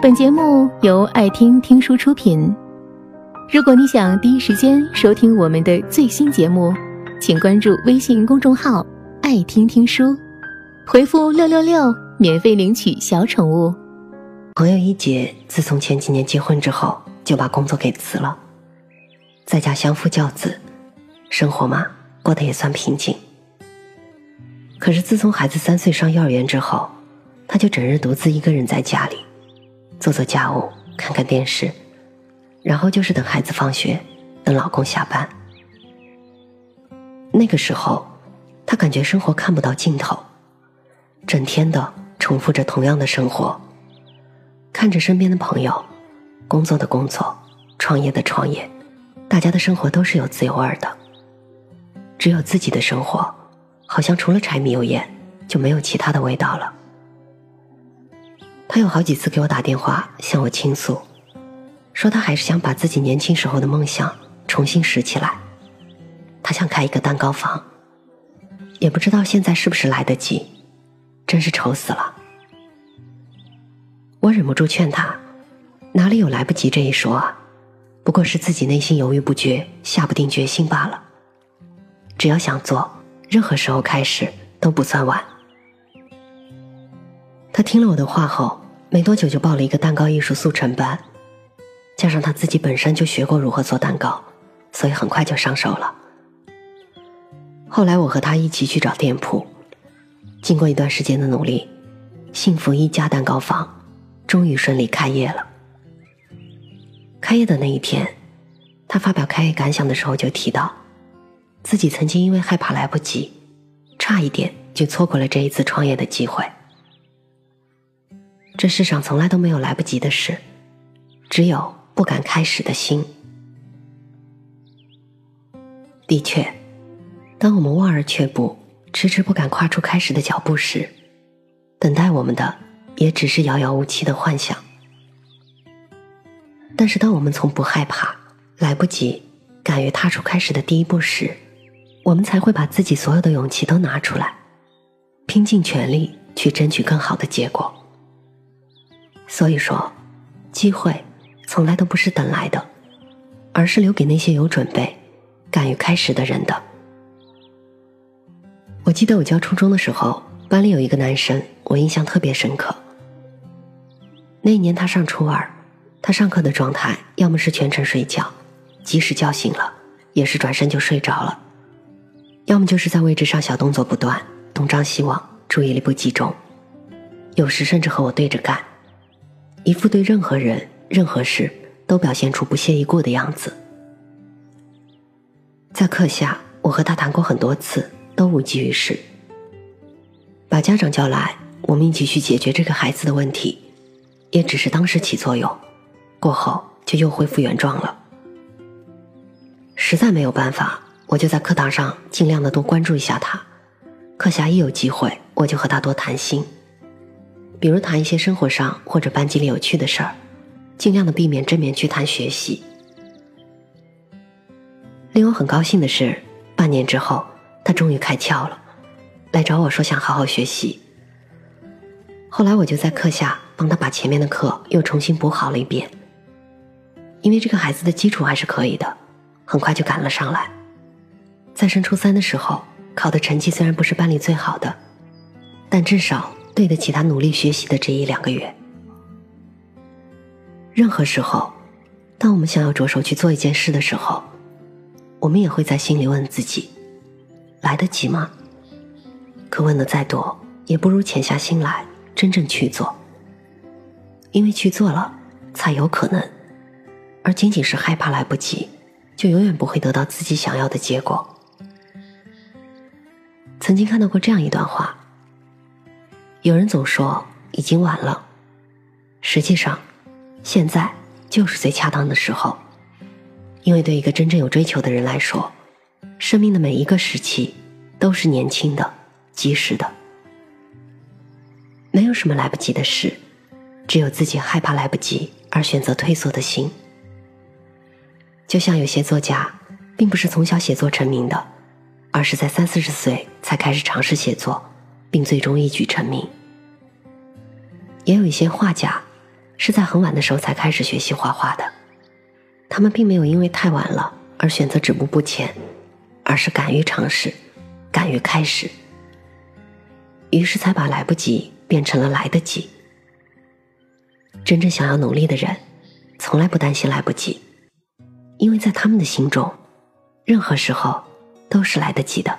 本节目由爱听听书出品。如果你想第一时间收听我们的最新节目，请关注微信公众号“爱听听书”，回复“六六六”免费领取小宠物。朋友一姐自从前几年结婚之后，就把工作给辞了，在家相夫教子，生活嘛过得也算平静。可是自从孩子三岁上幼儿园之后，她就整日独自一个人在家里。做做家务，看看电视，然后就是等孩子放学，等老公下班。那个时候，她感觉生活看不到尽头，整天的重复着同样的生活，看着身边的朋友，工作的工作，创业的创业，大家的生活都是有滋有味的，只有自己的生活，好像除了柴米油盐，就没有其他的味道了。他有好几次给我打电话向我倾诉，说他还是想把自己年轻时候的梦想重新拾起来。他想开一个蛋糕房，也不知道现在是不是来得及，真是愁死了。我忍不住劝他，哪里有来不及这一说啊？不过是自己内心犹豫不决，下不定决心罢了。只要想做，任何时候开始都不算晚。他听了我的话后，没多久就报了一个蛋糕艺术速成班，加上他自己本身就学过如何做蛋糕，所以很快就上手了。后来我和他一起去找店铺，经过一段时间的努力，幸福一家蛋糕坊终于顺利开业了。开业的那一天，他发表开业感想的时候就提到，自己曾经因为害怕来不及，差一点就错过了这一次创业的机会。这世上从来都没有来不及的事，只有不敢开始的心。的确，当我们望而却步，迟迟不敢跨出开始的脚步时，等待我们的也只是遥遥无期的幻想。但是，当我们从不害怕、来不及、敢于踏出开始的第一步时，我们才会把自己所有的勇气都拿出来，拼尽全力去争取更好的结果。所以说，机会从来都不是等来的，而是留给那些有准备、敢于开始的人的。我记得我教初中的时候，班里有一个男生，我印象特别深刻。那一年他上初二，他上课的状态要么是全程睡觉，即使叫醒了，也是转身就睡着了；要么就是在位置上小动作不断，东张西望，注意力不集中，有时甚至和我对着干。一副对任何人、任何事都表现出不屑一顾的样子。在课下，我和他谈过很多次，都无济于事。把家长叫来，我们一起去解决这个孩子的问题，也只是当时起作用，过后就又恢复原状了。实在没有办法，我就在课堂上尽量的多关注一下他，课下一有机会，我就和他多谈心。比如谈一些生活上或者班级里有趣的事儿，尽量的避免正面去谈学习。令我很高兴的是，半年之后，他终于开窍了，来找我说想好好学习。后来我就在课下帮他把前面的课又重新补好了一遍，因为这个孩子的基础还是可以的，很快就赶了上来。在升初三的时候，考的成绩虽然不是班里最好的，但至少。对得起他努力学习的这一两个月。任何时候，当我们想要着手去做一件事的时候，我们也会在心里问自己：来得及吗？可问的再多，也不如潜下心来真正去做。因为去做了，才有可能；而仅仅是害怕来不及，就永远不会得到自己想要的结果。曾经看到过这样一段话。有人总说已经晚了，实际上，现在就是最恰当的时候。因为对一个真正有追求的人来说，生命的每一个时期都是年轻的、及时的。没有什么来不及的事，只有自己害怕来不及而选择退缩的心。就像有些作家，并不是从小写作成名的，而是在三四十岁才开始尝试写作，并最终一举成名。也有一些画家，是在很晚的时候才开始学习画画的。他们并没有因为太晚了而选择止步不前，而是敢于尝试，敢于开始，于是才把来不及变成了来得及。真正想要努力的人，从来不担心来不及，因为在他们的心中，任何时候都是来得及的。